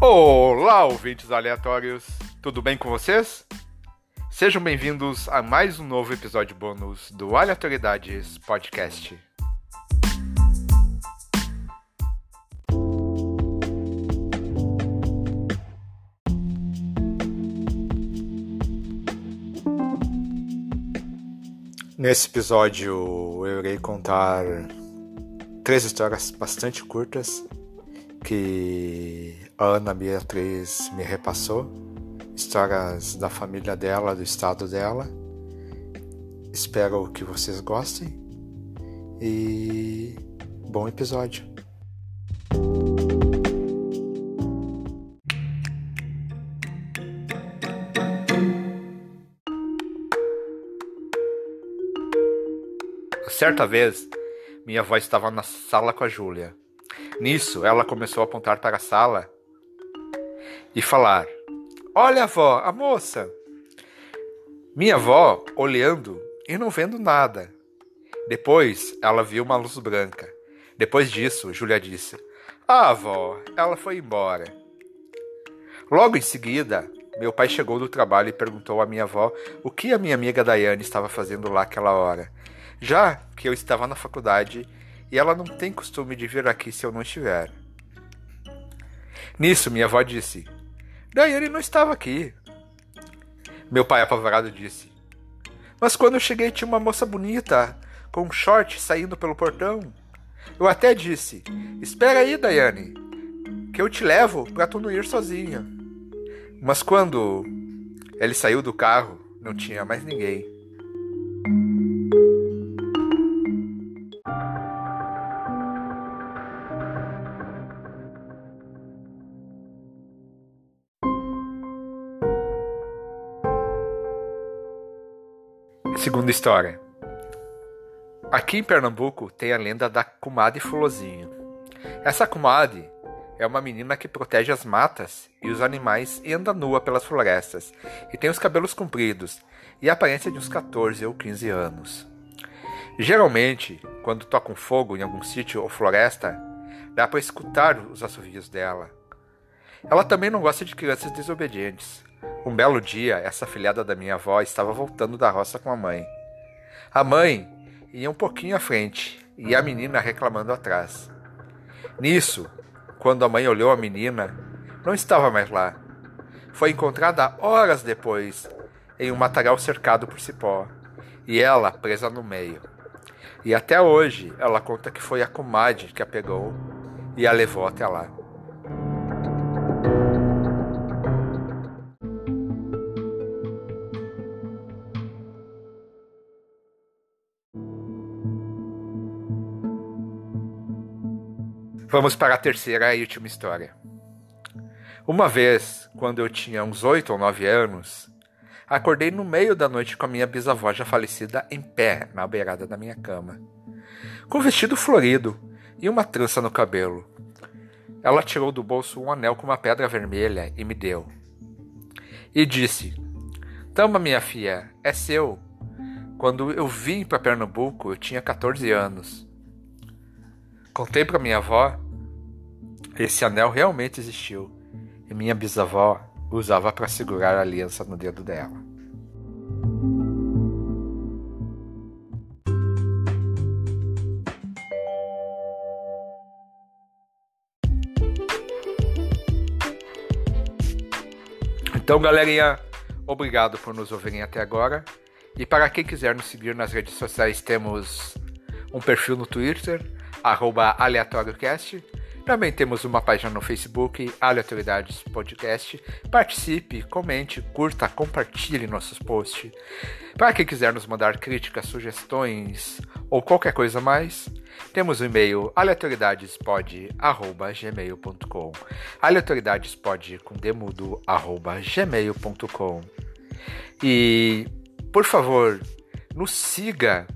Olá, ouvintes aleatórios! Tudo bem com vocês? Sejam bem-vindos a mais um novo episódio bônus do Aleatoriedades Podcast. Nesse episódio eu irei contar três histórias bastante curtas que a Ana Beatriz me repassou. Histórias da família dela, do estado dela. Espero que vocês gostem e bom episódio. Certa vez, minha avó estava na sala com a Júlia. Nisso, ela começou a apontar para a sala e falar: Olha, avó, a moça. Minha avó olhando e não vendo nada. Depois, ela viu uma luz branca. Depois disso, Júlia disse: Ah, avó, ela foi embora. Logo em seguida, meu pai chegou do trabalho e perguntou à minha avó o que a minha amiga Daiane estava fazendo lá aquela hora já que eu estava na faculdade e ela não tem costume de vir aqui se eu não estiver. Nisso, minha avó disse: Daí ele não estava aqui. Meu pai apavorado disse: Mas quando eu cheguei tinha uma moça bonita, com um short saindo pelo portão. Eu até disse: Espera aí, Daiane, que eu te levo para tu não ir sozinha. Mas quando ele saiu do carro, não tinha mais ninguém. Segunda história. Aqui em Pernambuco tem a lenda da comadre Fulozinho. Essa comadre é uma menina que protege as matas e os animais e anda nua pelas florestas, e tem os cabelos compridos e a aparência de uns 14 ou 15 anos. Geralmente, quando tocam fogo em algum sítio ou floresta, dá para escutar os assovios dela. Ela também não gosta de crianças desobedientes, um belo dia, essa filhada da minha avó estava voltando da roça com a mãe. A mãe ia um pouquinho à frente e a menina reclamando atrás. Nisso, quando a mãe olhou a menina, não estava mais lá. Foi encontrada horas depois, em um matagal cercado por cipó, e ela presa no meio. E até hoje ela conta que foi a comadre que a pegou e a levou até lá. Vamos para a terceira e última história. Uma vez, quando eu tinha uns oito ou nove anos, acordei no meio da noite com a minha bisavó já falecida em pé na beirada da minha cama, com vestido florido e uma trança no cabelo. Ela tirou do bolso um anel com uma pedra vermelha e me deu. E disse: Toma, minha filha, é seu. Quando eu vim para Pernambuco, eu tinha 14 anos. Contei para minha avó. Esse anel realmente existiu e minha bisavó usava para segurar a aliança no dedo dela. Então, galerinha, obrigado por nos ouvirem até agora. E para quem quiser nos seguir nas redes sociais, temos um perfil no Twitter, arroba aleatóriocast. Também temos uma página no Facebook, Aleatoriedades Podcast. Participe, comente, curta, compartilhe nossos posts. Para quem quiser nos mandar críticas, sugestões ou qualquer coisa mais, temos o e-mail aleatoriedadespod.gmail.com aleatoriedadespod com demudo arroba gmail.com E, por favor, nos siga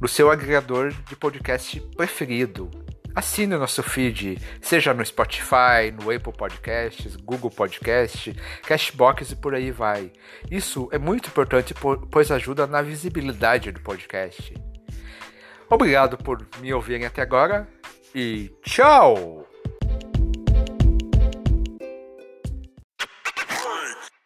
no seu agregador de podcast preferido. Assine o nosso feed, seja no Spotify, no Apple Podcasts, Google Podcast, Cashbox e por aí vai. Isso é muito importante, pois ajuda na visibilidade do podcast. Obrigado por me ouvirem até agora e tchau!